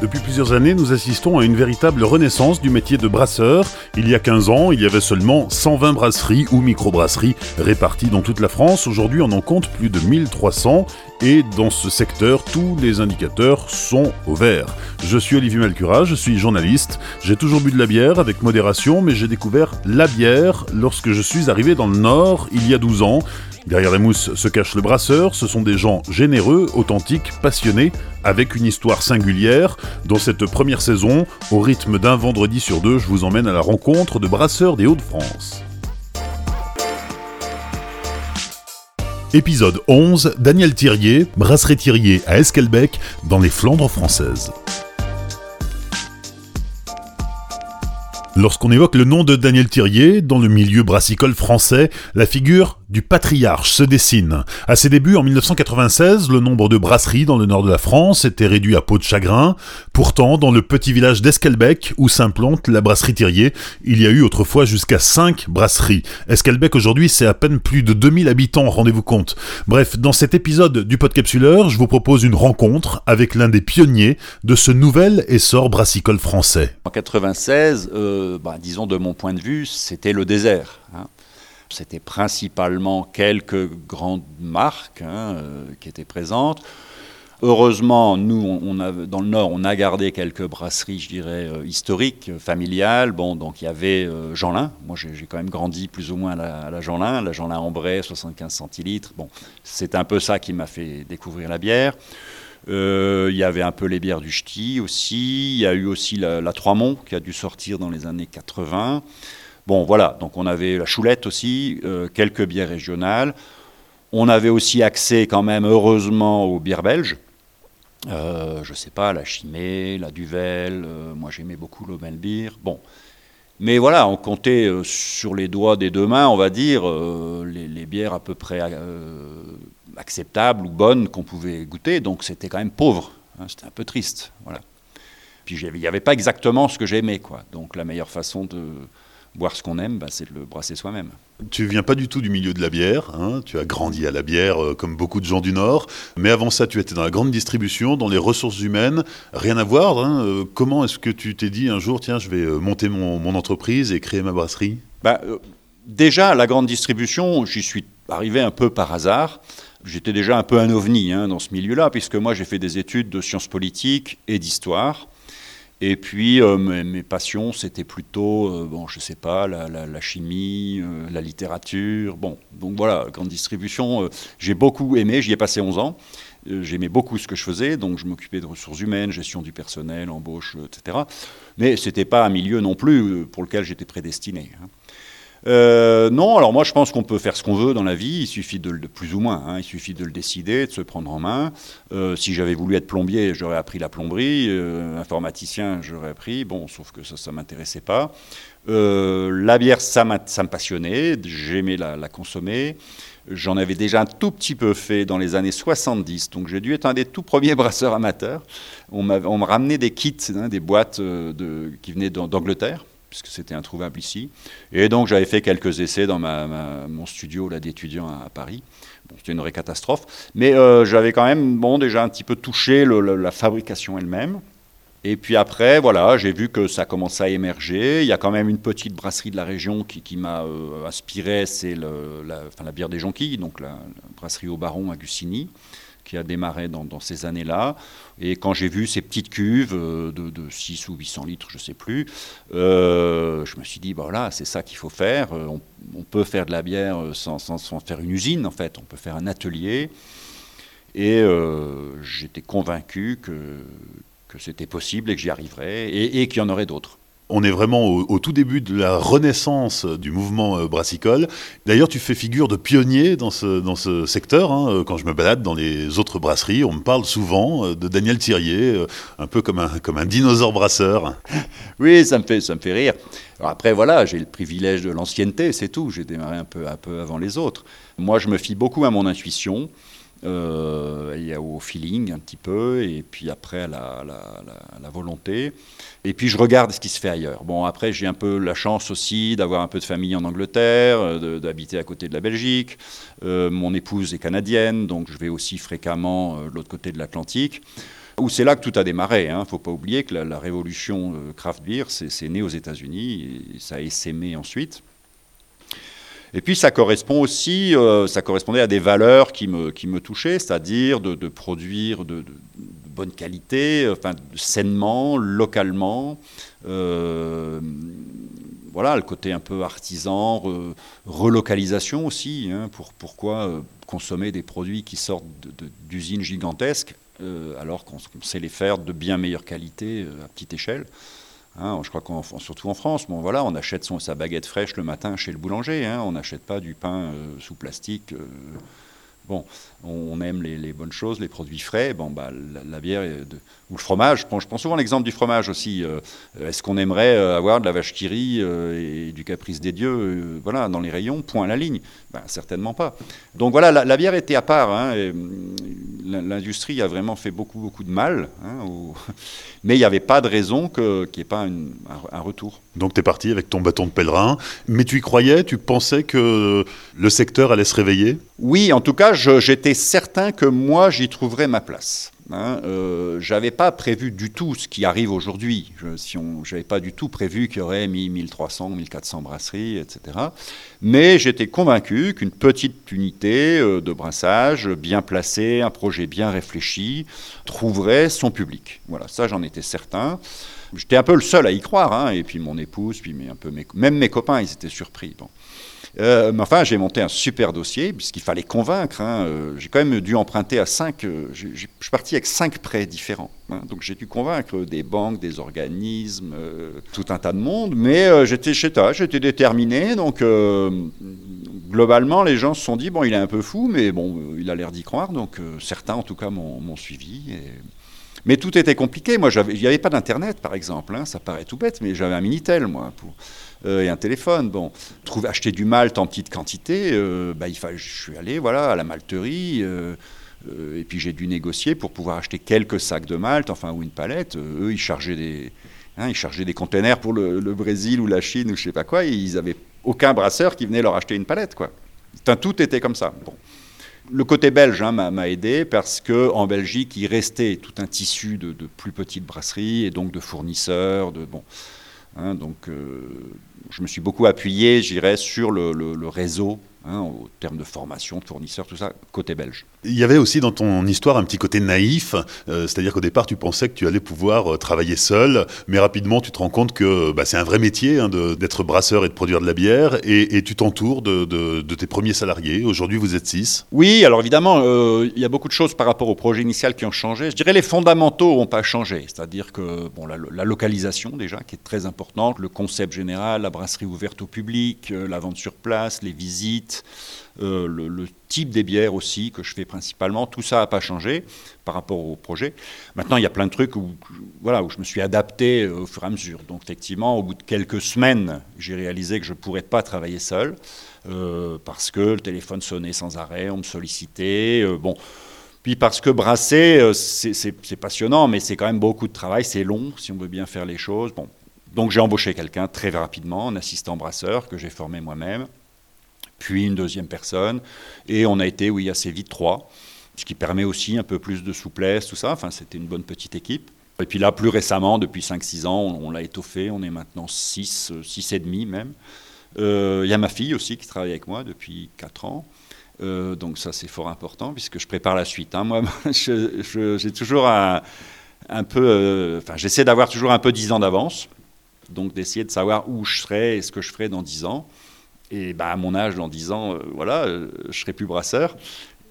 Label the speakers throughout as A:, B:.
A: Depuis plusieurs années, nous assistons à une véritable renaissance du métier de brasseur. Il y a 15 ans, il y avait seulement 120 brasseries ou microbrasseries réparties dans toute la France. Aujourd'hui, on en compte plus de 1300 et dans ce secteur, tous les indicateurs sont au vert. Je suis Olivier Malcura, je suis journaliste. J'ai toujours bu de la bière avec modération, mais j'ai découvert la bière lorsque je suis arrivé dans le Nord il y a 12 ans. Derrière les mousses se cache le brasseur, ce sont des gens généreux, authentiques, passionnés, avec une histoire singulière. Dans cette première saison, au rythme d'un vendredi sur deux, je vous emmène à la rencontre de brasseurs des Hauts-de-France. Épisode 11, Daniel Thirier, brasserie Thirier à Esquelbec, dans les Flandres françaises. Lorsqu'on évoque le nom de Daniel Thirier, dans le milieu brassicole français, la figure du patriarche se dessine. À ses débuts, en 1996, le nombre de brasseries dans le nord de la France était réduit à peau de chagrin. Pourtant, dans le petit village d'Esquelbec, où s'implante la brasserie Thirier, il y a eu autrefois jusqu'à 5 brasseries. Esquelbec aujourd'hui, c'est à peine plus de 2000 habitants, rendez-vous compte. Bref, dans cet épisode du Podcapsuleur, je vous propose une rencontre avec l'un des pionniers de ce nouvel essor brassicole français.
B: En 96, euh, bah, disons de mon point de vue, c'était le désert. Hein. C'était principalement quelques grandes marques hein, euh, qui étaient présentes. Heureusement, nous, dans le Nord, on a gardé quelques brasseries, je dirais, euh, historiques, familiales. Bon, donc il y avait euh, Jeanlin. Moi, j'ai quand même grandi plus ou moins à la, Jeanlin, la Jeanlin Ambray, 75 centilitres. Bon, c'est un peu ça qui m'a fait découvrir la bière. Il y avait un peu les bières du Ch'ti aussi. Il y a eu aussi la, la Trois-Monts qui a dû sortir dans les années 80. Bon, voilà, donc on avait la choulette aussi, euh, quelques bières régionales. On avait aussi accès quand même, heureusement, aux bières belges. Euh, je ne sais pas, la Chimay, la Duvel, euh, moi j'aimais beaucoup l'Omelbier. Bon. Mais voilà, on comptait sur les doigts des deux mains, on va dire, les, bières à peu près acceptables ou bonnes qu'on pouvait goûter. Donc c'était quand même pauvre, hein, c'était un peu triste. Voilà. Puis il n'y avait pas exactement ce que j'aimais. Donc la meilleure façon de, boire ce qu'on aime, bah, c'est de le brasser soi-même.
A: Tu viens pas du tout du milieu de la bière, hein. tu as grandi à la bière euh, comme beaucoup de gens du Nord, mais avant ça tu étais dans la grande distribution, dans les ressources humaines, rien à voir. Hein. Euh, comment est-ce que tu t'es dit un jour, tiens, je vais euh, monter mon, entreprise et créer ma brasserie?
B: Bah, Déjà, la grande distribution, j'y suis arrivé un peu par hasard. J'étais déjà un peu un ovni hein, dans ce milieu-là, puisque moi j'ai fait des études de sciences politiques et d'histoire. Et puis euh, mes, passions, c'était plutôt, euh, bon, je sais pas, la, chimie, euh, la littérature. Bon, donc voilà, grande distribution. j'ai beaucoup aimé, j'y ai passé 11 ans. J'aimais beaucoup ce que je faisais, donc je m'occupais de ressources humaines, gestion du personnel, embauche, etc. Mais ce n'était pas un milieu non plus pour lequel j'étais prédestiné. Hein. Euh, non, alors moi je pense qu'on peut faire ce qu'on veut dans la vie, il suffit de, plus ou moins, hein, il suffit de le décider, de se prendre en main. Euh, si j'avais voulu être plombier, j'aurais appris la plomberie, euh, informaticien, j'aurais appris, bon, sauf que ça ne m'intéressait pas. la bière, ça, ça me passionnait, j'aimais la, consommer. J'en avais déjà un tout petit peu fait dans les années 70, donc j'ai dû être un des tout premiers brasseurs amateurs. On m'a ramené des kits, hein, des boîtes qui venaient d'Angleterre puisque c'était introuvable ici. Et donc j'avais fait quelques essais dans mon studio d'étudiant à, Paris. c'était une vraie catastrophe. Mais euh, j'avais quand même bon, déjà un petit peu touché la fabrication elle-même. Et puis après, voilà, j'ai vu que ça commençait à émerger. Il y a quand même une petite brasserie de la région qui, m'a euh, inspiré, c'est la, la, bière des jonquilles, donc la, brasserie au Baron à Gussigny qui a démarré dans, ces années-là. Et quand j'ai vu ces petites cuves euh, de, 6 ou 800 litres, je ne sais plus, euh, je me suis dit, bah voilà, c'est ça qu'il faut faire. Euh, on, peut faire de la bière sans, faire une usine, en fait. On peut faire un atelier. Et j'étais convaincu que c'était possible et que j'y arriverais et qu'il y en aurait d'autres
A: on est vraiment au, tout début de la renaissance du mouvement euh, brassicole. D'ailleurs, tu fais figure de pionnier dans ce, dans ce secteur. Hein. Euh, quand je me balade dans les autres brasseries, on me parle souvent euh, de Daniel Thirier, un peu comme un, comme un dinosaure brasseur.
B: Oui, ça me fait, ça me fait rire. après, voilà, j'ai le privilège de l'ancienneté, c'est tout. J'ai démarré un peu, un peu avant les autres. Moi, je me fie beaucoup à mon intuition. Euh, a au feeling un petit peu, et puis après à la, la, volonté. Et puis je regarde ce qui se fait ailleurs. Bon, après j'ai un peu la chance aussi d'avoir un peu de famille en Angleterre, euh, d'habiter à côté de la Belgique. Euh, mon épouse est canadienne, donc je vais aussi fréquemment de l'autre côté de l'Atlantique. où c'est là que tout a démarré. Il hein. ne faut pas oublier que la, révolution craft beer, c'est né aux États-Unis, et ça a essaimé ensuite. Et puis ça correspond aussi, euh, ça correspondait à des valeurs qui me, qui me touchaient, c'est-à-dire de, produire de, bonne qualité, enfin sainement, localement. Euh, voilà, le côté un peu artisan, relocalisation aussi. Hein, pour, pourquoi euh, consommer des produits qui sortent d'usines gigantesques alors qu'on sait les faire de bien meilleure qualité à petite échelle Hein, je crois qu'en surtout en France, bon voilà, on achète son, sa baguette fraîche le matin chez le boulanger. Hein, on n'achète pas du pain euh, sous plastique. Euh, bon, on, aime les, bonnes choses, les produits frais. Bon, bah, la, bière ou le fromage. Je prends, je prends souvent l'exemple du fromage aussi. Euh, est-ce qu'on aimerait avoir de la vache qui rit et du caprice des dieux, voilà, dans les rayons, point à la ligne ben, certainement pas. Donc voilà, la, bière était à part. Hein, l'industrie a vraiment fait beaucoup, beaucoup de mal. Hein, mais il n'y avait pas de raison qu'il n'y ait pas un, retour.
A: Donc tu es parti avec ton bâton de pèlerin. Mais tu y croyais? Tu pensais que le secteur allait se réveiller?
B: Oui, en tout cas, j'étais certain que moi, j'y trouverais ma place. Hein, euh, j'avais pas prévu du tout ce qui arrive aujourd'hui. Je n'avais pas du tout prévu qu'il y aurait 1300, 1400 brasseries, etc. Mais j'étais convaincu qu'une petite unité euh, de brassage bien placée, un projet bien réfléchi, trouverait son public. Voilà, ça j'en étais certain. J'étais un peu le seul à y croire, hein, et puis mon épouse, puis un peu même mes copains, ils étaient surpris. Bon. Euh, mais enfin, j'ai monté un super dossier, puisqu'il fallait convaincre. Hein. Euh, j'ai quand même dû emprunter à cinq. Euh, je suis parti avec cinq prêts différents. Hein. Donc j'ai dû convaincre des banques, des organismes, tout un tas de monde. Mais j'étais j'étais déterminé. Donc globalement, les gens se sont dit bon, il est un peu fou, mais bon, il a l'air d'y croire. Donc certains, en tout cas, m'ont suivi. Mais tout était compliqué. Moi, il n'y avait pas d'internet, par exemple. Hein. Ça paraît tout bête, mais j'avais un minitel, moi. Pour et un téléphone. Bon, trouver, acheter du malt en petite quantité, euh, bah, il je suis allé voilà, à la malterie. Euh, et puis j'ai dû négocier pour pouvoir acheter quelques sacs de malt, enfin, ou une palette. eux, ils chargeaient des, hein, ils chargeaient des containers pour le, Brésil ou la Chine ou je sais pas quoi. Et ils n'avaient aucun brasseur qui venait leur acheter une palette, quoi. tout était comme ça. Bon. Le côté belge hein, m'a aidé parce qu'en Belgique, il restait tout un tissu de, plus petites brasseries et donc de fournisseurs. De, bon, Hein, donc, euh, je me suis beaucoup appuyé, j'irais, sur le, le réseau Hein, au terme de formation, de fournisseurs, tout ça, côté belge.
A: Il y avait aussi dans ton histoire un petit côté naïf, euh, c'est-à-dire qu'au départ tu pensais que tu allais pouvoir euh, travailler seul, mais rapidement tu te rends compte que bah, c'est un vrai métier hein, d'être brasseur et de produire de la bière, et, tu t'entoures de, tes premiers salariés. Aujourd'hui vous êtes six.
B: Oui, alors évidemment, euh, il y a beaucoup de choses par rapport au projet initial qui ont changé. Je dirais les fondamentaux n'ont pas changé, c'est-à-dire que bon, la, la, localisation déjà, qui est très importante, le concept général, la brasserie ouverte au public, la vente sur place, les visites, euh, le, type des bières aussi que je fais principalement, tout ça n'a pas changé par rapport au projet. Maintenant, il y a plein de trucs où, voilà, où je me suis adapté euh, au fur et à mesure. Donc, effectivement, au bout de quelques semaines, j'ai réalisé que je ne pourrais pas travailler seul euh, parce que le téléphone sonnait sans arrêt, on me sollicitait. bon. Puis parce que brasser, c'est passionnant, mais c'est quand même beaucoup de travail, c'est long si on veut bien faire les choses. Bon. Donc j'ai embauché quelqu'un très rapidement, un assistant brasseur que j'ai formé moi-même puis une deuxième personne, et on a été, oui, assez vite trois, ce qui permet aussi un peu plus de souplesse, tout ça. Enfin, c'était une bonne petite équipe. Et puis là, plus récemment, depuis 5-6 ans, on, l'a étoffé, on est maintenant 6, 6 et demi même. Il euh, y a ma fille aussi qui travaille avec moi depuis 4 ans. Euh, donc ça, c'est fort important puisque je prépare la suite. Hein. Moi, j'ai toujours un, peu... Euh, j'essaie d'avoir toujours un peu 10 ans d'avance. Donc d'essayer de savoir où je serai et ce que je ferai dans 10 ans. Et bah, à mon âge, dans 10 ans, euh, voilà, euh, je serai plus brasseur.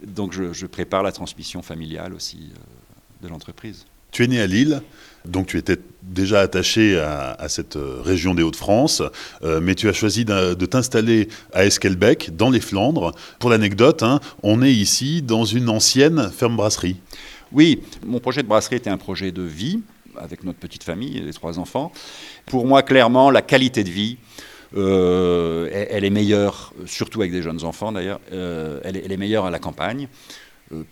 B: Donc je, prépare la transmission familiale aussi euh, de l'entreprise.
A: Tu es né à Lille, donc tu étais déjà attaché à, cette région des Hauts-de-France, mais tu as choisi de, t'installer à Esquelbec, dans les Flandres. Pour l'anecdote, hein, on est ici dans une ancienne ferme brasserie.
B: Oui, mon projet de brasserie était un projet de vie avec notre petite famille les trois enfants. Pour moi, clairement, la qualité de vie, euh, elle, est meilleure, surtout avec des jeunes enfants d'ailleurs, euh, elle, est meilleure à la campagne.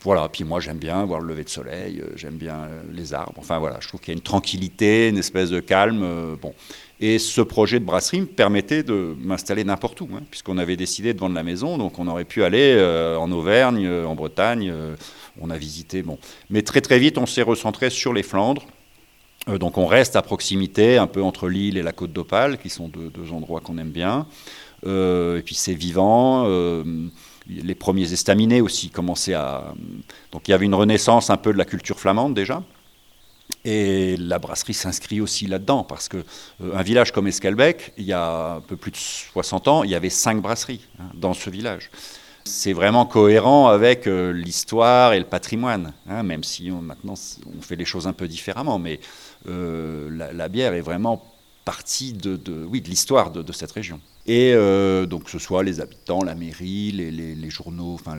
B: voilà, puis moi j'aime bien voir le lever de soleil, j'aime bien les arbres. Enfin voilà, je trouve qu'il y a une tranquillité, une espèce de calme. bon. Et ce projet de brasserie me permettait de m'installer n'importe où, hein, puisqu'on avait décidé de vendre la maison, donc on aurait pu aller en Auvergne, en Bretagne. on a visité, bon. Mais très très vite, on s'est recentré sur les Flandres. Euh, donc on reste à proximité, un peu entre l'île et la côte d'Opale, qui sont deux, endroits qu'on aime bien. Euh, et puis c'est vivant. Euh, les premiers estaminets aussi commençaient à... Donc il y avait une renaissance un peu de la culture flamande déjà. Et la brasserie s'inscrit aussi là-dedans, parce que un village comme Esquelbec, il y a un peu plus de 60 ans, il y avait cinq brasseries hein, dans ce village c'est vraiment cohérent avec euh, l'histoire et le patrimoine, hein, même si maintenant on fait les choses un peu différemment, mais euh, la, bière est vraiment partie de, oui, de l'histoire de, cette région. Et euh, donc ce soit les habitants, la mairie, les, journaux, enfin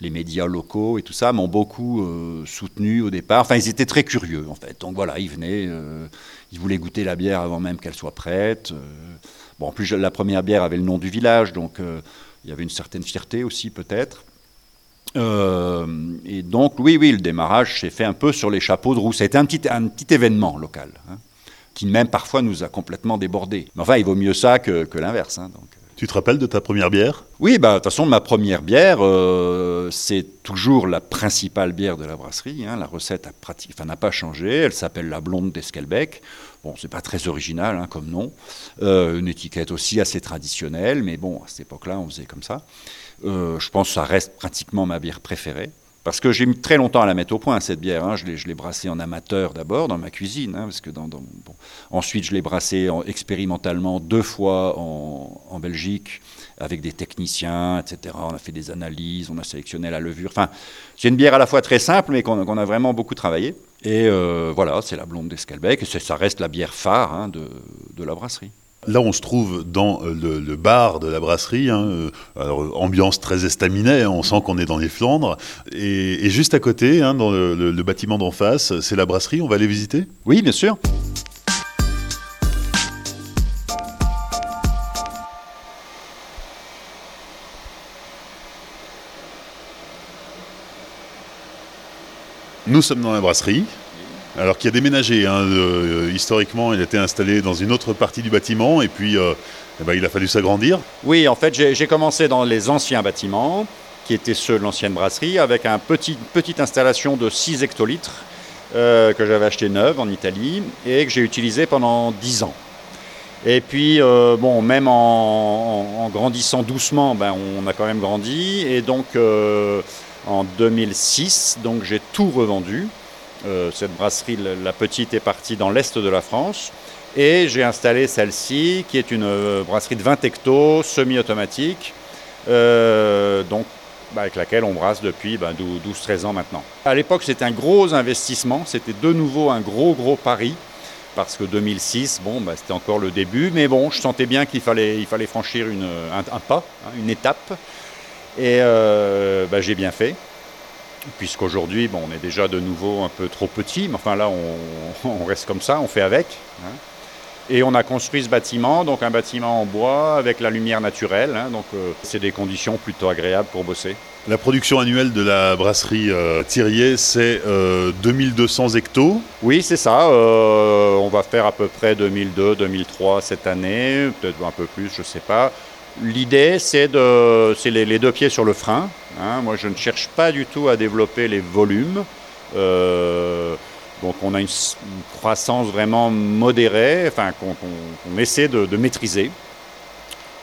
B: les médias locaux et tout ça m'ont beaucoup soutenu au départ. Enfin, ils étaient très curieux en fait. Donc voilà, ils venaient, ils voulaient goûter la bière avant même qu'elle soit prête. bon, en plus la première bière avait le nom du village, donc il y avait une certaine fierté aussi peut-être. Euh, et donc, oui, oui, le démarrage s'est fait un peu sur les chapeaux de roue. Été un petit, un petit événement local, hein, qui même parfois nous a complètement débordés. Mais enfin, il vaut mieux ça que, que l'inverse. Hein, donc.
A: Tu te rappelles de ta première bière?
B: Oui, bah, de toute façon, ma première bière, euh, c'est toujours la principale bière de la brasserie. Hein. La recette n'a pas changé. Elle s'appelle la blonde d'Esquelbec. Bon, c'est pas très original hein, comme nom. Euh, une étiquette aussi assez traditionnelle, mais bon, à cette époque-là, on faisait comme ça. Euh, je pense que ça reste pratiquement ma bière préférée. Parce que j'ai mis très longtemps à la mettre au point, cette bière. Hein. Je l'ai brassée en amateur d'abord, dans ma cuisine. Hein, parce que Ensuite, je l'ai brassée expérimentalement deux fois en, Belgique, avec des techniciens, etc. On a fait des analyses, on a sélectionné la levure. Enfin, c'est une bière à la fois très simple, mais qu'on a vraiment beaucoup travaillé. Et euh, voilà, c'est la blonde d'Escalbec. Ça reste la bière phare hein, de la brasserie.
A: Là, on se trouve dans euh, le, bar de la brasserie. Hein, euh, alors, ambiance très estaminée, hein, on sent qu'on est dans les Flandres. Et, juste à côté, hein, dans le, bâtiment d'en face, c'est la brasserie. On va aller visiter?
B: Oui, bien sûr.
A: Nous sommes dans la brasserie alors qui a déménagé. Hein, euh, historiquement, il était installé dans une autre partie du bâtiment et puis euh, eh ben, il a fallu s'agrandir.
B: Oui, en fait, j'ai commencé dans les anciens bâtiments, qui étaient ceux de l'ancienne brasserie, avec une petit, petite installation de 6 hectolitres euh, que j'avais acheté neuve en Italie et que j'ai utilisé pendant 10 ans. Et puis, bon, même en, grandissant doucement, ben, on a quand même grandi. Et donc, en 2006, donc j'ai tout revendu. Euh, cette brasserie, la petite, est partie dans l'est de la France. Et j'ai installé celle-ci, qui est une euh, brasserie de 20 hectos, semi-automatique, euh, donc bah, avec laquelle on brasse depuis 12-13 bah, ans maintenant. À l'époque, c'était un gros investissement, c'était de nouveau un gros, gros pari, parce que 2006, bon, bah, c'était encore le début, mais bon, je sentais bien qu'il fallait, franchir un, pas, hein, une étape, et j'ai bien fait puisqu'aujourd'hui, bon, on est déjà de nouveau un peu trop petit, mais enfin là, on, reste comme ça, on fait avec. Hein. Et on a construit ce bâtiment, donc un bâtiment en bois avec la lumière naturelle, hein, donc euh, c'est des conditions plutôt agréables pour bosser.
A: La production annuelle de la brasserie euh, Thirier, c'est 2200 euh, hectos
B: Oui, c'est ça. on va faire à peu près 2002, 2003 cette année, peut-être un peu plus, je ne sais pas. L'idée, c'est de, les, deux pieds sur le frein. Hein. Moi, je ne cherche pas du tout à développer les volumes. Euh, donc, on a une, croissance vraiment modérée, enfin, qu'on essaie de, maîtriser.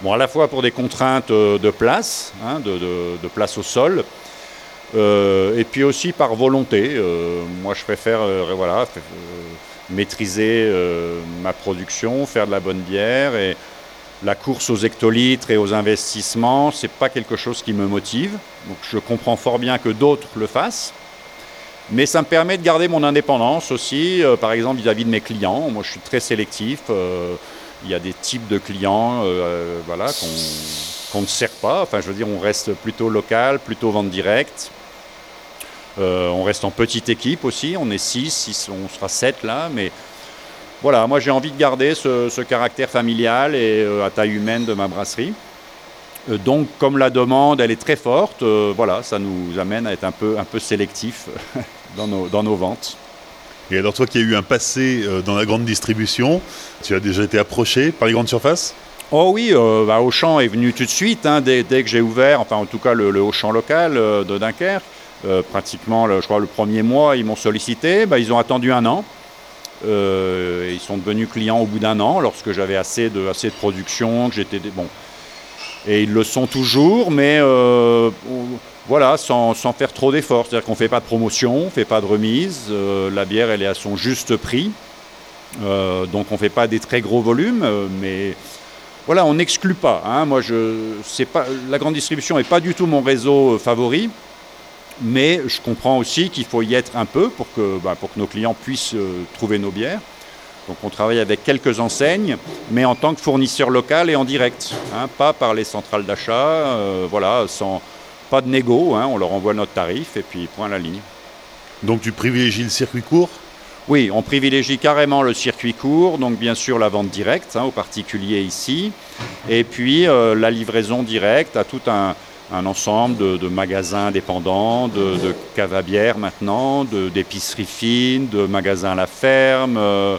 B: Bon, à la fois pour des contraintes euh, de place, hein, de, place au sol, euh, et puis aussi par volonté. moi, je préfère voilà, maîtriser ma production, faire de la bonne bière et la course aux hectolitres et aux investissements, ce n'est pas quelque chose qui me motive. Donc je comprends fort bien que d'autres le fassent. Mais ça me permet de garder mon indépendance aussi, euh, par exemple vis-à-vis de mes clients. Moi, je suis très sélectif. Euh, il y a des types de clients euh, voilà, qu'on ne sert pas. Enfin, je veux dire, on reste plutôt local, plutôt vente directe. on reste en petite équipe aussi. On est 6, on sera 7 là. Mais voilà, moi j'ai envie de garder ce, caractère familial et euh, à taille humaine de ma brasserie. donc, comme la demande, elle est très forte, voilà, ça nous amène à être un peu, un peu sélectif dans nos, dans nos ventes.
A: Et alors toi qui as eu un passé dans la grande distribution, tu as déjà été approché par les grandes surfaces?
B: Oh oui, bah, Auchan est venu tout de suite, hein, dès, que j'ai ouvert, enfin en tout cas le, Auchan local de Dunkerque. pratiquement, je crois, le premier mois, ils m'ont sollicité. Bah, ils ont attendu un an. Euh, ils sont devenus clients au bout d'un an, lorsque j'avais assez de, assez de production, que j'étais bon. Et ils le sont toujours, mais euh, voilà, sans, faire trop d'efforts. C'est-à-dire qu'on ne fait pas de promotion, on ne fait pas de remise. Euh, la bière, elle est à son juste prix. donc on ne fait pas des très gros volumes, mais voilà, on n'exclut pas. Hein. Moi, je, pas, la grande distribution n'est pas du tout mon réseau favori mais je comprends aussi qu'il faut y être un peu pour que, bah, pour que nos clients puissent euh, trouver nos bières. Donc on travaille avec quelques enseignes, mais en tant que fournisseur local et en direct, hein, pas par les centrales d'achat, euh, voilà, sans pas de négo, hein, on leur envoie notre tarif et puis point à la ligne.
A: Donc tu privilégies le circuit court?
B: Oui, on privilégie carrément le circuit court, donc bien sûr la vente directe hein, aux particuliers ici, et puis euh, la livraison directe à tout un, un ensemble de, magasins dépendants, de, de caves à bière maintenant, d'épiceries fines, de magasins à la ferme, euh,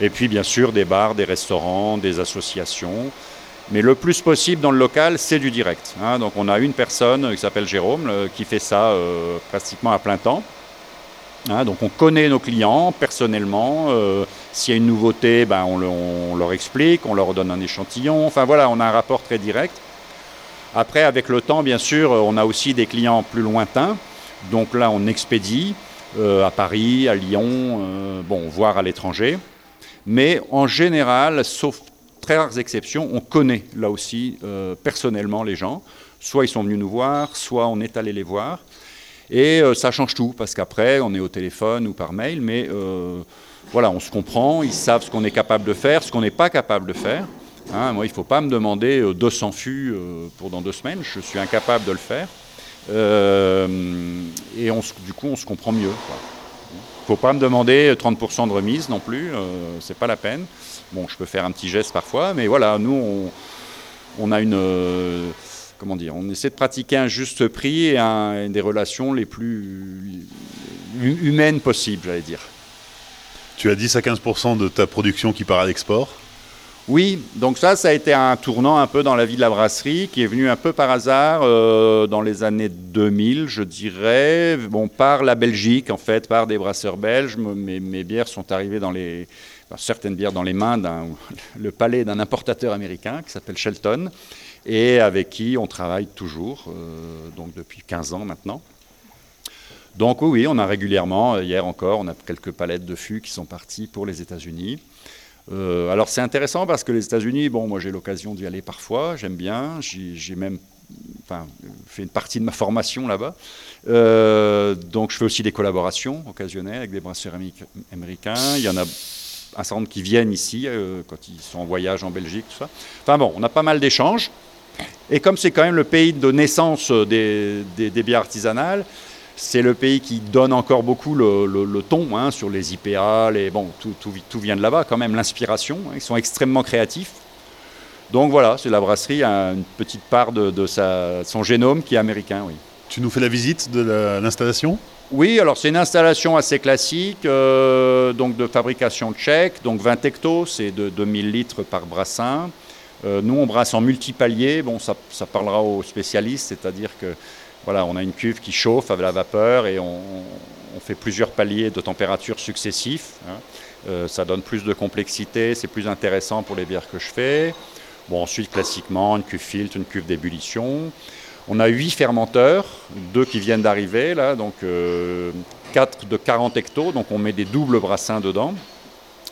B: et puis bien sûr des bars, des restaurants, des associations. Mais le plus possible dans le local, c'est du direct. Hein. Donc on a une personne qui s'appelle Jérôme euh, qui fait ça euh, pratiquement à plein temps. Hein. donc on connaît nos clients personnellement. S'il y a une nouveauté, ben, on, on, leur explique, on leur donne un échantillon. Enfin voilà, on a un rapport très direct. Après, avec le temps, bien sûr, on a aussi des clients plus lointains. Donc là, on expédie euh, à Paris, à Lyon, euh, bon, voire à l'étranger. Mais en général, sauf très rares exceptions, on connaît là aussi euh, personnellement les gens. Soit ils sont venus nous voir, soit on est allé les voir. Et ça change tout, parce qu'après, on est au téléphone ou par mail, mais voilà, on se comprend, ils savent ce qu'on est capable de faire, ce qu'on n'est pas capable de faire. Hein, moi, il ne faut pas me demander 200 euh, fûts euh, pour dans deux semaines, je suis incapable de le faire. Euh, et du coup, on se comprend mieux. Il ne faut pas me demander 30% de remise non plus, c'est pas la peine. Bon, je peux faire un petit geste parfois, mais voilà, nous, on, a une. comment dire On essaie de pratiquer un juste prix et, des relations les plus humaines possibles, j'allais dire.
A: Tu as 10 à 15% de ta production qui part à l'export?
B: Oui, donc ça, ça a été un tournant un peu dans la vie de la brasserie qui est venu un peu par hasard euh, dans les années 2000, je dirais, bon, par la Belgique en fait, par des brasseurs belges. Mes, bières sont arrivées dans les, certaines bières dans les mains d'un, le palais d'un importateur américain qui s'appelle Shelton et avec qui on travaille toujours, euh, donc depuis 15 ans maintenant. Donc oui, on a régulièrement, hier encore, on a quelques palettes de fûts qui sont partis pour les États-Unis. Euh, alors c'est intéressant parce que les États-Unis, bon, moi j'ai l'occasion d'y aller parfois, j'aime bien, j'ai même fait une partie de ma formation là-bas. Euh, donc je fais aussi des collaborations occasionnelles avec des brasseurs américains. Il y en a un certain nombre qui viennent ici euh, quand ils sont en voyage en Belgique, tout ça. Enfin bon, on a pas mal d'échanges. Et comme c'est quand même le pays de naissance des, des bières artisanales, c'est le pays qui donne encore beaucoup le, ton hein, sur les IPA, les, bon, tout, tout, vient de là-bas quand même, l'inspiration. Hein, ils sont extrêmement créatifs. Donc voilà, c'est la brasserie a une petite part de, sa, son génome qui est américain, oui.
A: Tu nous fais la visite de l'installation?
B: Oui, alors c'est une installation assez classique, euh, donc de fabrication tchèque, donc 20 hectos, c'est de 2000 litres par brassin. Euh, nous, on brasse en multipalier, bon, ça, ça parlera aux spécialistes, c'est-à-dire que voilà, on a une cuve qui chauffe avec la vapeur et on, fait plusieurs paliers de température successifs. Hein. Euh, ça donne plus de complexité, c'est plus intéressant pour les bières que je fais. Bon, ensuite, classiquement, une cuve filtre, une cuve d'ébullition. On a huit fermenteurs, deux qui viennent d'arriver, là, donc euh, de 40 hectos, donc on met des doubles brassins dedans,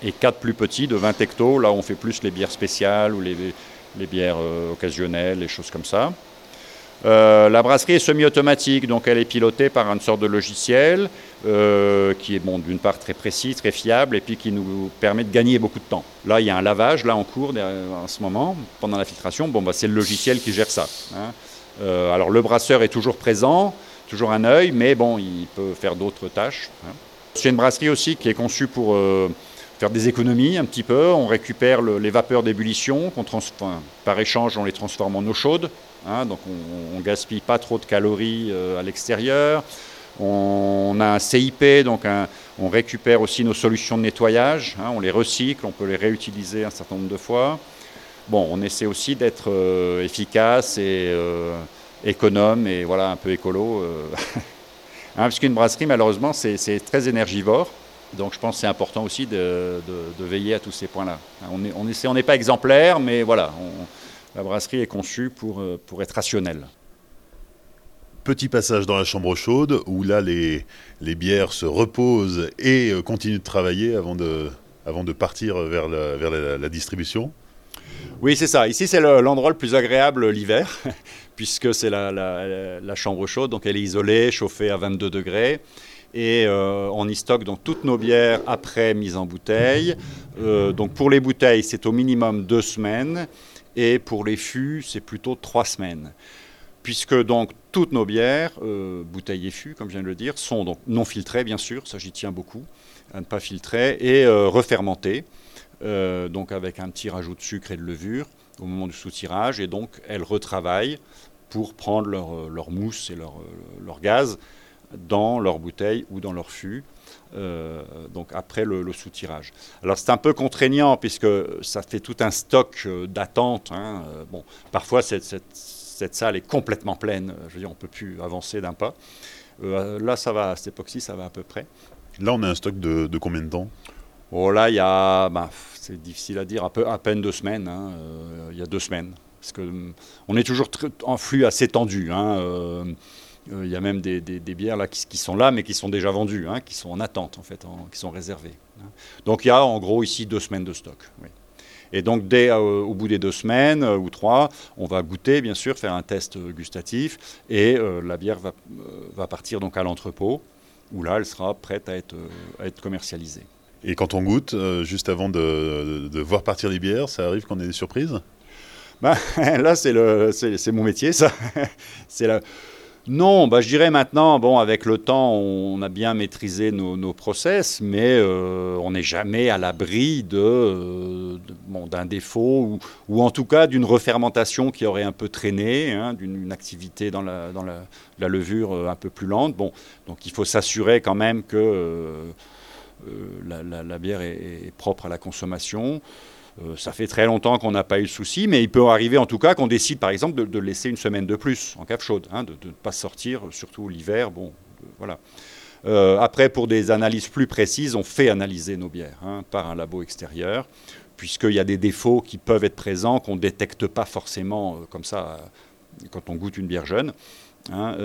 B: et quatre plus petits de 20 hectos, là on fait plus les bières spéciales ou les, bières euh, occasionnelles, les choses comme ça. Euh, la brasserie est semi-automatique, donc elle est pilotée par une sorte de logiciel euh, qui est bon, d'une part très précis, très fiable, et puis qui nous permet de gagner beaucoup de temps. Là, il y a un lavage là en cours en ce moment, pendant la filtration. Bon, bah, c'est le logiciel qui gère ça. Hein. Euh, alors le brasseur est toujours présent, toujours un œil, mais bon, il peut faire d'autres tâches. Hein. C'est une brasserie aussi qui est conçue pour faire des économies un petit peu. On récupère les vapeurs d'ébullition, par échange on les transforme en eau chaude, hein, donc on, ne gaspille pas trop de calories à l'extérieur. On a un CIP, donc on récupère aussi nos solutions de nettoyage, hein, on les recycle, on peut les réutiliser un certain nombre de fois. Bon, on essaie aussi d'être euh, efficace et euh, économe et voilà un peu écolo. Euh. hein, parce qu'une brasserie, malheureusement, c'est très énergivore. Donc je pense que c'est important aussi de, veiller à tous ces points-là. On n'est on on pas exemplaire, mais voilà, la brasserie est conçue pour, pour être rationnelle.
A: Petit passage dans la chambre chaude où là les, les bières se reposent et euh, continuent de travailler avant de, avant de partir vers la, vers la, distribution.
B: Oui, c'est ça. Ici, c'est l'endroit le, plus agréable l'hiver, puisque c'est la, la, chambre chaude, donc elle est isolée, chauffée à 22 degrés. Et euh, on y stocke donc toutes nos bières après mise en bouteille. Euh, donc pour les bouteilles, c'est au minimum deux semaines. Et pour les fûts, c'est plutôt trois semaines puisque donc toutes nos bières, euh, bouteilles et fûts, comme je viens de le dire, sont donc non filtrées, bien sûr, ça j'y tiens beaucoup, à ne pas filtrer, et euh, refermentées, euh, donc avec un petit rajout de sucre et de levure au moment du soutirage, et donc elles retravaillent pour prendre leur, mousse et leur, gaz dans leur bouteille ou dans leur fût. Donc après le, le soutirage. Alors c'est un peu contraignant puisque ça fait tout un stock d'attente. Hein, bon, parfois cette, cette cette salle est complètement pleine. Je veux dire, on ne peut plus avancer d'un pas. Euh, là, ça va, à cette époque-ci, ça va à peu près.
A: Là, on a un stock de, combien de temps?
B: Oh là, il y a, ben, c'est difficile à dire, à, peu, à peine deux semaines. Hein. Euh, il y a deux semaines. Parce que, hum, on est toujours en flux assez tendu. Hein. Euh, il y a même des, bières là qui, sont là, mais qui sont déjà vendues, hein, qui sont en attente, en fait, qui sont réservées. Donc il y a en gros ici deux semaines de stock. Oui. Et donc, dès euh, au bout des deux semaines euh, ou trois, on va goûter, bien sûr, faire un test gustatif, et la bière va, va, partir donc à l'entrepôt, où là, elle sera prête à être, à être commercialisée.
A: Et quand on goûte, juste avant de, de, voir partir les bières, ça arrive qu'on ait des surprises?
B: Ben, Là, c'est mon métier, ça. c'est la non, bah, je dirais maintenant, bon, avec le temps, on a bien maîtrisé nos, process, mais euh, on n'est jamais à l'abri euh, d'un défaut ou, en tout cas d'une refermentation qui aurait un peu traîné, hein, d'une activité dans, la, levure euh, un peu plus lente. Donc il faut s'assurer quand même que la, bière est, propre à la consommation. Euh, ça fait très longtemps qu'on n'a pas eu de souci, mais il peut arriver en tout cas qu'on décide par exemple de, laisser une semaine de plus en cave chaude, hein, de ne pas sortir, surtout l'hiver. Bon, voilà. Euh, après, pour des analyses plus précises, on fait analyser nos bières hein, par un labo extérieur, puisqu'il y a des défauts qui peuvent être présents qu'on ne détecte pas forcément euh, comme ça quand on goûte une bière jeune. Hein.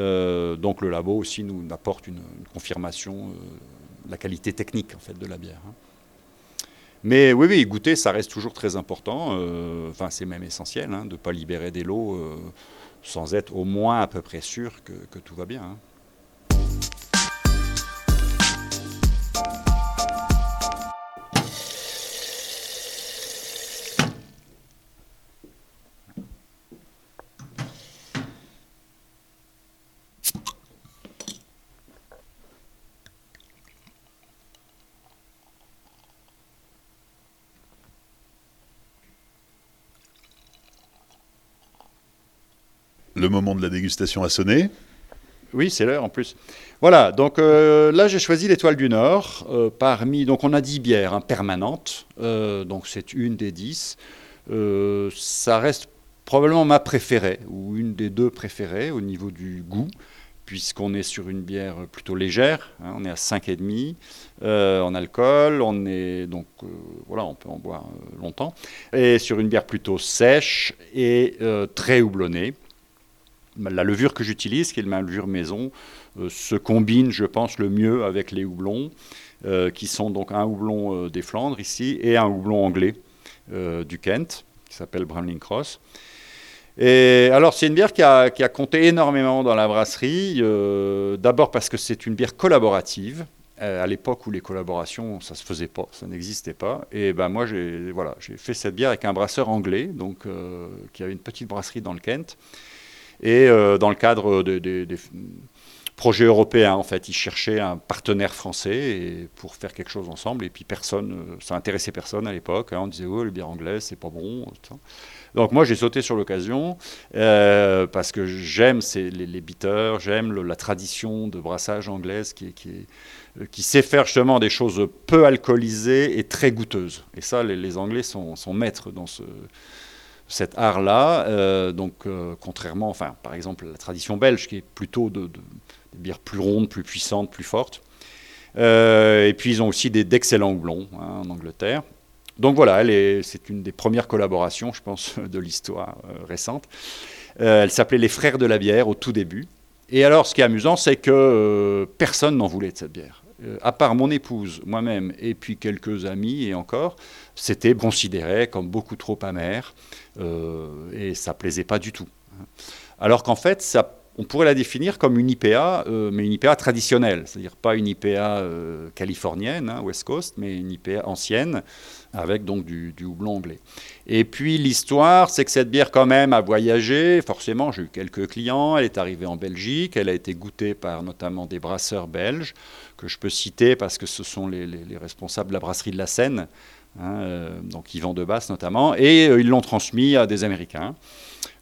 B: donc le labo aussi nous apporte une, confirmation de la qualité technique en fait, de la bière. Mais oui, oui, goûter, ça reste toujours très important. Euh, enfin, c'est même essentiel hein, de ne pas libérer des lots euh, sans être au moins à peu près sûr que, tout va bien. Hein.
A: Le moment de la dégustation a sonné.
B: Oui, c'est l'heure en plus. Voilà, donc euh, là j'ai choisi l'étoile du Nord euh, parmi, donc on a 10 bières hein, permanentes, euh, donc c'est une des 10. ça reste probablement ma préférée, ou une des deux préférées au niveau du goût, puisqu'on est sur une bière plutôt légère, hein, on est à 5,5 en alcool, on est donc, voilà, on peut en boire longtemps, et sur une bière plutôt sèche et très houblonnée la levure que j'utilise, qui est ma levure maison, euh, se combine, je pense, le mieux avec les houblons, euh, qui sont donc un houblon euh, des Flandres ici et un houblon anglais du Kent, qui s'appelle Bramling Cross. Et alors, c'est une bière qui a, qui a, compté énormément dans la brasserie. D'abord parce que c'est une bière collaborative. à l'époque où les collaborations, ça se faisait pas, ça n'existait pas. Et ben moi, j'ai fait cette bière avec un brasseur anglais, donc qui avait une petite brasserie dans le Kent. Et euh, dans le cadre des projet européen en fait. Ils cherchaient un partenaire français pour faire quelque chose ensemble. Et puis personne, euh, ça intéressait personne à l'époque. Hein. On disait oh le bière anglaise c'est pas bon. Donc moi j'ai sauté sur l'occasion euh, parce que j'aime les, les j'aime la tradition de brassage anglaise qui, sait faire justement des choses peu alcoolisées et très goûteuses. Et ça les, Anglais sont, maîtres dans ce, cet art-là. donc contrairement, enfin par exemple la tradition belge qui est plutôt de bières plus rondes, plus puissantes, plus fortes. Euh, et puis ils ont aussi d'excellents houblons hein, en Angleterre. Donc voilà, c'est une des premières collaborations, je pense, de l'histoire euh, récente. Euh, elle s'appelait Les Frères de la bière au tout début. Et alors, ce qui est amusant, c'est que personne n'en voulait de cette bière. À part mon épouse, moi-même, et puis quelques amis, et encore, c'était considéré comme beaucoup trop amer, et ça plaisait pas du tout. Alors qu'en fait, ça on pourrait la définir comme une IPA, euh, mais une IPA traditionnelle, c'est-à-dire pas une IPA euh, californienne, hein, West Coast, mais une IPA ancienne, avec donc du, houblon anglais. Et puis l'histoire, c'est que cette bière quand même a voyagé, forcément j'ai eu quelques clients, elle est arrivée en Belgique, elle a été goûtée par notamment des brasseurs belges, que je peux citer parce que ce sont les, responsables de la brasserie de la Seine, hein, euh, donc Yvan de Basse notamment, et ils l'ont transmis à des Américains.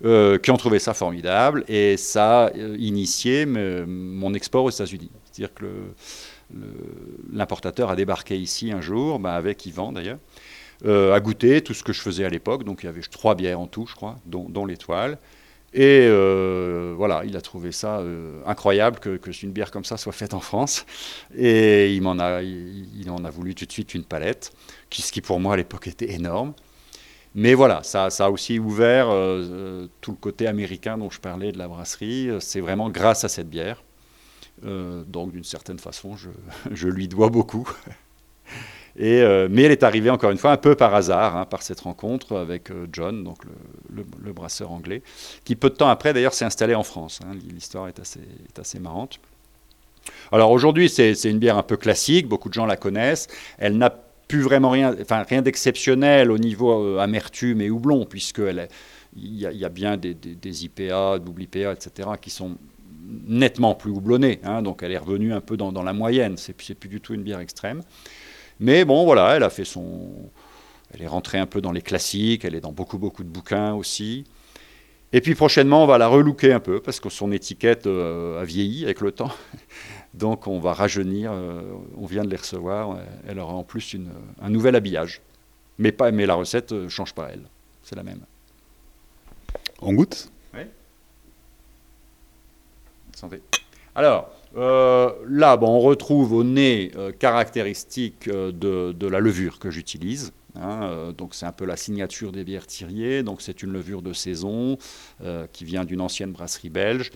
B: Euh, qui ont trouvé ça formidable et ça a euh, initié mon export aux États-Unis. C'est-à-dire que l'importateur a débarqué ici un jour, bah, avec Yvan d'ailleurs, euh, a goûté tout ce que je faisais à l'époque. Donc il y avait trois bières en tout, je crois, dont, l'étoile. Et voilà, il a trouvé ça incroyable que, que, une bière comme ça soit faite en France. Et il m'en a, il, en a voulu tout de suite une palette, ce qui pour moi à l'époque était énorme. Mais voilà, ça, a aussi ouvert euh, euh, tout le côté américain dont je parlais de la brasserie. C'est vraiment grâce à cette bière. Euh, donc d'une certaine façon, je, lui dois beaucoup. Et, mais elle est arrivée encore une fois un peu par hasard, hein, par cette rencontre avec John, donc le, brasseur anglais, qui peu de temps après d'ailleurs s'est installé en France. Hein. L'histoire est assez, marrante. Alors aujourd'hui, c'est une bière un peu classique, beaucoup de gens la connaissent. Elle n'a plus vraiment rien, enfin rien d'exceptionnel au niveau euh, amertume et houblon, puisqu'il y, a, bien des, IPA, double IPA, etc., qui sont nettement plus houblonnés. Hein, donc elle est revenue un peu dans, dans la moyenne. C'est plus du tout une bière extrême. Mais bon, voilà, elle a fait son. Elle est rentrée un peu dans les classiques, elle est dans beaucoup, beaucoup de bouquins aussi. Et puis prochainement, on va la relooker un peu parce que son étiquette euh, a vieilli avec le temps. Donc on va rajeunir, euh, on vient de les recevoir, elle aura en plus un nouvel habillage. Mais, pas, mais la recette ne change pas, elle. C'est la même.
A: On goûte?
B: Oui. Santé. Alors, euh, là, bon, on retrouve au nez euh, caractéristique de, de, la levure que j'utilise. Hein, donc c'est un peu la signature des bières Thirier. Donc c'est une levure de saison qui vient d'une ancienne brasserie belge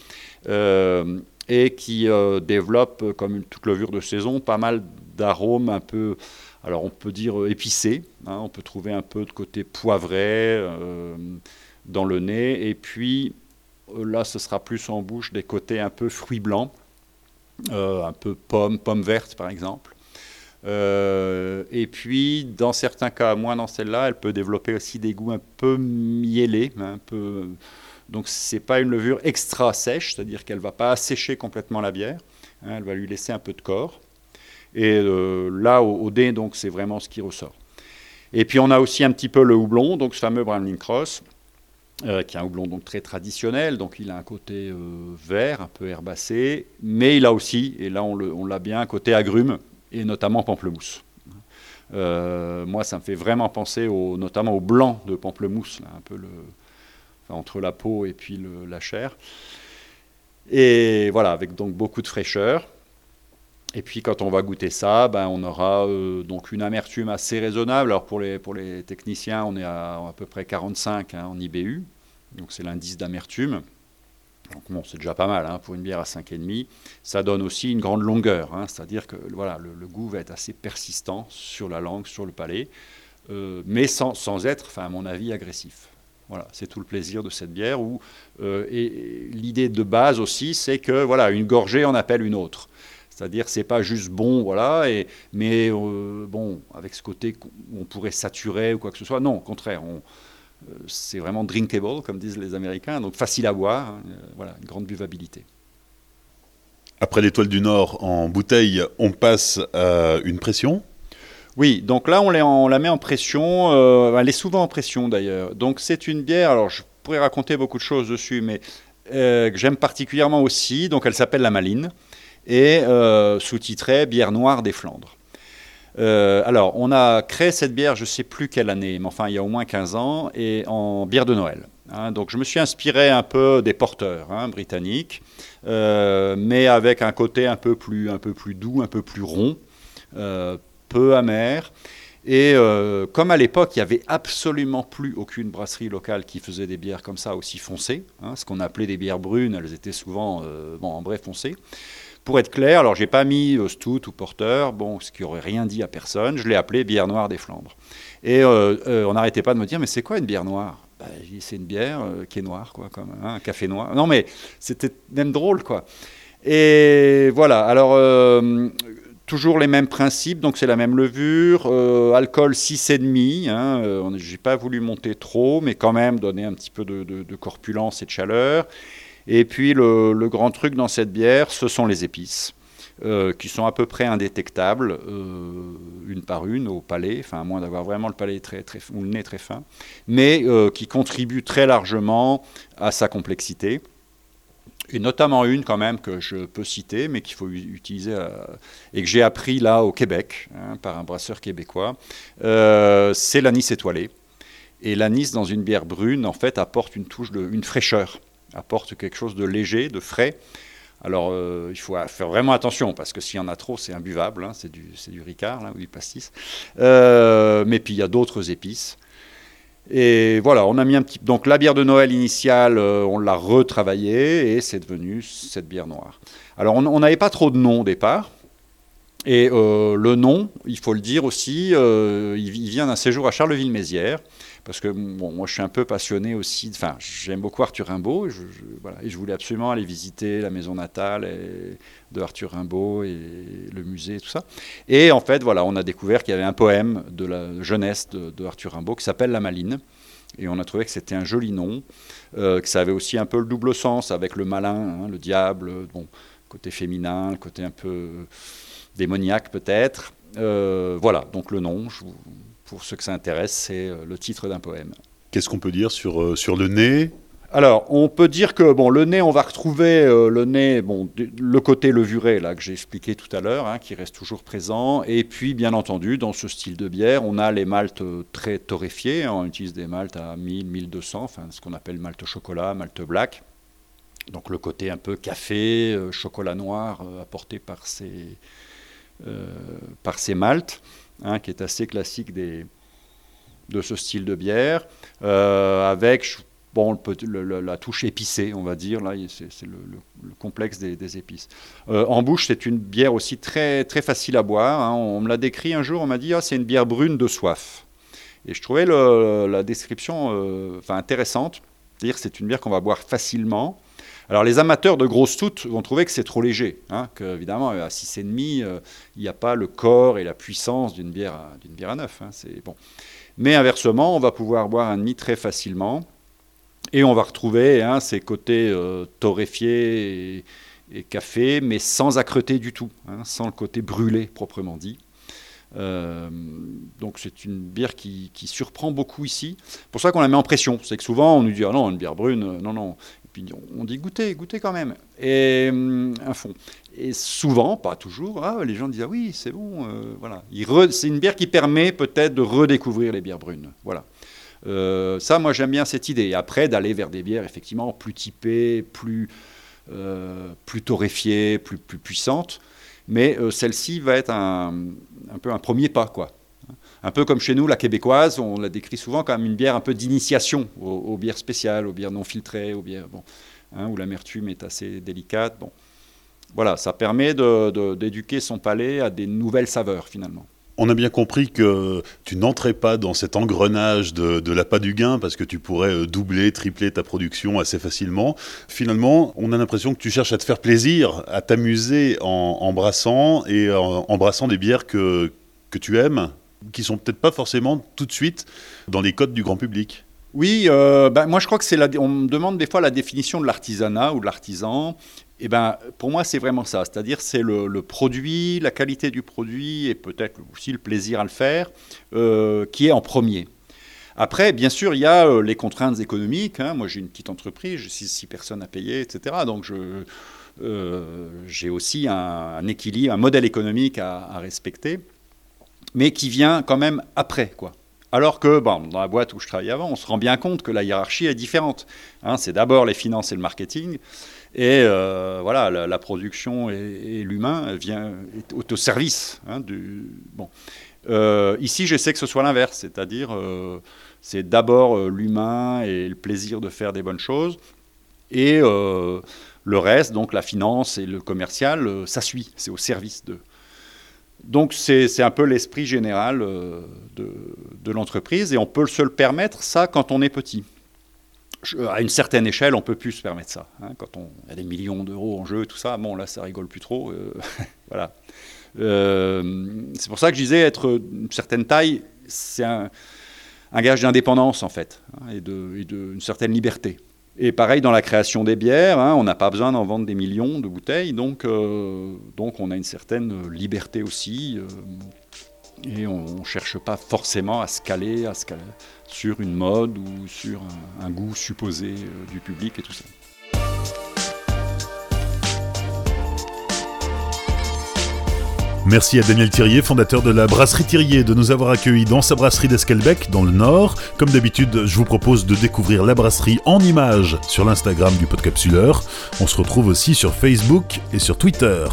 B: et qui euh, développe, euh, comme toute levure de saison, pas mal d'arômes un peu, alors on peut dire euh, épicés, hein, on peut trouver un peu de côté poivré dans le nez, et puis là ce sera plus en bouche des côtés un peu fruits blancs, un peu pommes, pommes vertes par exemple. et puis, dans certains cas, moins dans celle-là, elle peut développer aussi des goûts un peu miellés, un peu donc ce n'est pas une levure extra sèche, c'est-à-dire qu'elle ne va pas assécher complètement la bière, hein, elle va lui laisser un peu de corps. Et euh, là, au, dé, donc c'est vraiment ce qui ressort. Et puis on a aussi un petit peu le houblon, donc ce fameux Brownling Cross, euh, qui est un houblon donc très traditionnel, donc il a un côté euh, vert, un peu herbacé, mais il a aussi, et là on l'a bien, un côté agrume, et notamment pamplemousse. moi, ça me fait vraiment penser notamment au blanc de pamplemousse, un peu entre la peau et puis la chair. Et voilà, avec donc beaucoup de fraîcheur. Et puis quand on va goûter ça, ben, on aura euh, donc une amertume assez raisonnable. Alors pour les, pour les techniciens, on est à à peu près 45 hein, en IBU, donc c'est l'indice d'amertume. Donc bon, c'est déjà pas mal hein, pour une bière à 5,5. Ça donne aussi une grande longueur, hein, c'est-à-dire que voilà, le, goût va être assez persistant sur la langue, sur le palais, euh, mais sans, sans être, à mon avis, agressif. Voilà, c'est tout le plaisir de cette bière. Où, euh, l'idée de base aussi, c'est que voilà, une gorgée en appelle une autre. C'est-à-dire, c'est pas juste bon, voilà, et, mais euh, bon, avec ce côté on pourrait saturer ou quoi que ce soit. Non, au contraire, on, c'est vraiment drinkable, comme disent les Américains, donc facile à boire, hein, voilà, une grande buvabilité.
A: Après l'étoile du Nord en bouteille, on passe à une pression?
B: Oui, donc là on, la met en pression, euh, elle est souvent en pression d'ailleurs. Donc c'est une bière, alors je pourrais raconter beaucoup de choses dessus, mais euh, que j'aime particulièrement aussi, donc elle s'appelle la Maline, et euh, sous-titrée Bière noire des Flandres. Alors, on a créé cette bière, je ne sais plus quelle année, mais enfin, il y a au moins 15 ans, et en bière de Noël. Hein. donc, je me suis inspiré un peu des porteurs hein, britanniques, mais avec un côté un peu plus, un peu plus doux, un peu plus rond peu amer. Et euh, comme à l'époque, il n'y avait absolument plus aucune brasserie locale qui faisait des bières comme ça aussi foncées, hein, ce qu'on appelait des bières brunes, elles étaient souvent euh, bon, en vrai foncées. Pour être clair, alors j'ai pas mis euh, Stout ou Porter, bon, ce qui aurait rien dit à personne, je l'ai appelé bière noire des Flandres. Et on n'arrêtait pas de me dire, mais c'est quoi une bière noire? Bah, C'est une bière qui est noire, quoi, comme hein, un café noir. Non, mais c'était même drôle, quoi. Et voilà, alors Toujours les mêmes principes, donc c'est la même levure, euh, alcool 6,5. Hein, euh, J'ai pas voulu monter trop, mais quand même donner un petit peu de, corpulence et de chaleur. Et puis le, grand truc dans cette bière, ce sont les épices. Euh, qui sont à peu près indétectables, une par une au palais, enfin à moins d'avoir vraiment le palais très, très, ou le nez très fin, mais qui contribuent très largement à sa complexité et notamment une quand même que je peux citer, mais qu'il faut utiliser euh, et que j'ai appris là au Québec hein, par un brasseur québécois, euh, c'est l'anis étoilé. Et l'anis dans une bière brune, en fait, apporte une touche une fraîcheur, apporte quelque chose de léger, de frais. Alors, euh, il faut faire vraiment attention, parce que s'il y en a trop, c'est imbuvable, hein, c'est du, du, ricard là, ou du pastis. mais puis, il y a d'autres épices. Et voilà, on a mis un petit. Donc la bière de Noël initiale, euh, on l'a retravaillée et c'est devenu cette bière noire. Alors on n'avait pas trop de noms au départ. Et euh, le nom, il faut le dire aussi, euh, il, vient d'un séjour à Charleville-Mézières parce que bon, moi je suis un peu passionné aussi, enfin j'aime beaucoup Arthur Rimbaud, et je, voilà, et je voulais absolument aller visiter la maison natale de Arthur Rimbaud et le musée, et tout ça. Et en fait, voilà, on a découvert qu'il y avait un poème de la jeunesse de, Arthur Rimbaud qui s'appelle La Maline. Et on a trouvé que c'était un joli nom, euh, que ça avait aussi un peu le double sens avec le malin, hein, le diable, bon, côté féminin, côté un peu démoniaque peut-être. Euh, voilà, donc le nom, je vous, pour ceux que ça intéresse, c'est euh, le titre d'un poème.
A: Qu'est-ce qu'on peut dire sur, euh, sur le nez?
B: Alors, on peut dire que bon, le nez, on va retrouver euh, le nez, bon, le côté levuré là que j'ai expliqué tout à l'heure, hein, qui reste toujours présent. Et puis, bien entendu, dans ce style de bière, on a les maltes très torréfiés. Hein. on utilise des maltes à 1000, 1200, enfin ce qu'on appelle malte chocolat, malte black. Donc le côté un peu café, chocolat noir apporté par ces, par ces maltes. Hein, qui est assez classique des, de ce style de bière, euh, avec bon, la touche épicée, on va dire. Là, c'est le, complexe des, épices. Euh, en bouche, c'est une bière aussi très, très facile à boire. Hein. On, me l'a décrit un jour, on m'a dit ah, c'est une bière brune de soif. Et je trouvais la description euh, intéressante. C'est-à-dire c'est une bière qu'on va boire facilement. Alors les amateurs de grosses toutes vont trouver que c'est trop léger, hein, qu'évidemment à 6,5, euh, il n'y a pas le corps et la puissance d'une bière, à, 9. Hein, c'est bon. Mais inversement, on va pouvoir boire un demi très facilement et on va retrouver hein, ces côtés euh, torréfiés et, café, mais sans accreter du tout, hein, sans le côté brûlé proprement dit. Euh, donc c'est une bière qui, qui, surprend beaucoup ici. Pour ça qu'on la met en pression. C'est que souvent on nous dit ah non une bière brune, non non puis on dit goûtez, goûtez quand même. Et hum, un fond. Et souvent, pas toujours, ah, les gens disent ah oui, c'est bon. Euh, voilà. C'est une bière qui permet peut-être de redécouvrir les bières brunes. Voilà. Euh, ça, moi, j'aime bien cette idée. après, d'aller vers des bières effectivement plus typées, plus, euh, torréfiées, plus, plus puissantes. Mais celle-ci va être un, un, peu un premier pas, quoi. Un peu comme chez nous, la québécoise, on la décrit souvent comme une bière un peu d'initiation aux, bières spéciales, aux bières non filtrées, aux bières bon, hein, où l'amertume est assez délicate. Bon. Voilà, ça permet d'éduquer son palais à des nouvelles saveurs finalement.
A: On a bien compris que tu n'entrais pas dans cet engrenage de, de l'appât du gain parce que tu pourrais euh, doubler, tripler ta production assez facilement. Finalement, on a l'impression que tu cherches à te faire plaisir, à t'amuser en, brassant et en, brassant des bières que tu aimes qui sont peut-être pas forcément tout de suite dans les codes du grand public.
B: Oui, euh, ben, moi je crois que c'est la, on me demande des fois la définition de l'artisanat ou de l'artisan. eh ben, pour moi, c'est vraiment ça. C'est-à-dire, c'est le, produit, la qualité du produit et peut-être aussi le plaisir à le faire euh, qui est en premier. Après, bien sûr, il y a euh, les contraintes économiques. Hein. Moi, j'ai une petite entreprise, j'ai six, personnes à payer, etc. Donc, euh, j'ai aussi un, équilibre, un modèle économique à, respecter, mais qui vient quand même après, quoi. Alors que bon, dans la boîte où je travaillais avant, on se rend bien compte que la hiérarchie est différente. Hein. c'est d'abord les finances et le marketing. Et euh, voilà, la, production et, l'humain vient au, service hein. Bon. Euh, ici, j'essaie que ce soit l'inverse, c'est-à-dire euh, c'est d'abord l'humain et le plaisir de faire des bonnes choses, et le reste, donc la finance et le commercial, ça suit, c'est au service d'eux. Donc c'est un peu l'esprit général de, de l'entreprise, et on peut se le permettre ça quand on est petit à une certaine échelle, on peut plus se permettre ça. Hein. quand on a des millions d'euros en jeu, tout ça, bon là, ça rigole plus trop. Euh, voilà. Euh, c'est pour ça que je disais être une certaine taille, c'est un, gage d'indépendance en fait, hein, et d'une certaine liberté. Et pareil dans la création des bières, hein, on n'a pas besoin d'en vendre des millions de bouteilles, donc, euh, donc on a une certaine liberté aussi. et on ne cherche pas forcément à se caler, à se caler, sur une mode ou sur un, goût supposé euh, du public et tout ça.
A: Merci à Daniel Thirier, fondateur de la brasserie Thirier, de nous avoir accueillis dans sa brasserie d'Esquelbec, dans le Nord. Comme d'habitude, je vous propose de découvrir la brasserie en images sur l'Instagram du Podcapsuleur. On se retrouve aussi sur Facebook et sur Twitter.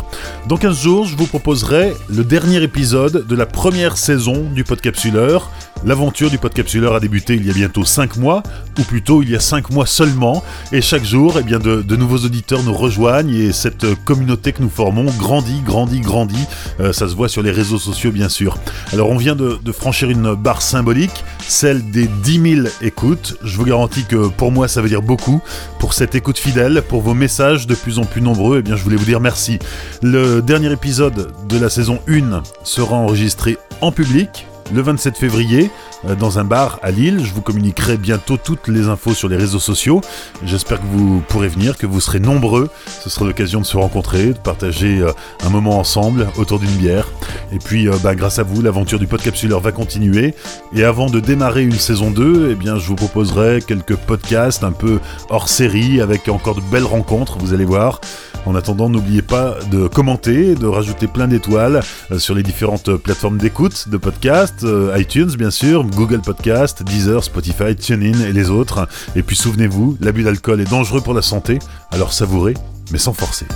A: Dans 15 jours, je vous proposerai le dernier épisode de la première saison du Podcapsuleur. L'aventure du Podcapsuleur a débuté il y a bientôt 5 mois, ou plutôt il y a 5 mois seulement, et chaque jour, eh de, nouveaux auditeurs nous rejoignent et cette communauté que nous formons grandit, grandit, grandit. Euh, ça se voit sur les réseaux sociaux, bien sûr. Alors, on vient de, franchir une barre symbolique, celle des 10 000 écoutes. Je vous garantis que pour moi, ça veut dire beaucoup. Pour cette écoute fidèle, pour vos messages de plus en plus nombreux, eh bien, je voulais vous dire merci. Le dernier épisode de la saison 1 sera enregistré en public le 27 février dans un bar à Lille. Je vous communiquerai bientôt toutes les infos sur les réseaux sociaux. J'espère que vous pourrez venir, que vous serez nombreux. Ce sera l'occasion de se rencontrer, de partager euh, un moment ensemble autour d'une bière. Et puis, euh, bah, grâce à vous, l'aventure du Podcapsuleur va continuer. Et avant de démarrer une saison 2, eh bien, je vous proposerai quelques podcasts un peu hors série avec encore de belles rencontres, vous allez voir. En attendant, n'oubliez pas de commenter, de rajouter plein d'étoiles sur les différentes plateformes d'écoute de podcasts, iTunes bien sûr, Google Podcast, Deezer, Spotify, TuneIn et les autres. Et puis souvenez-vous, l'abus d'alcool est dangereux pour la santé, alors savourez, mais sans forcer.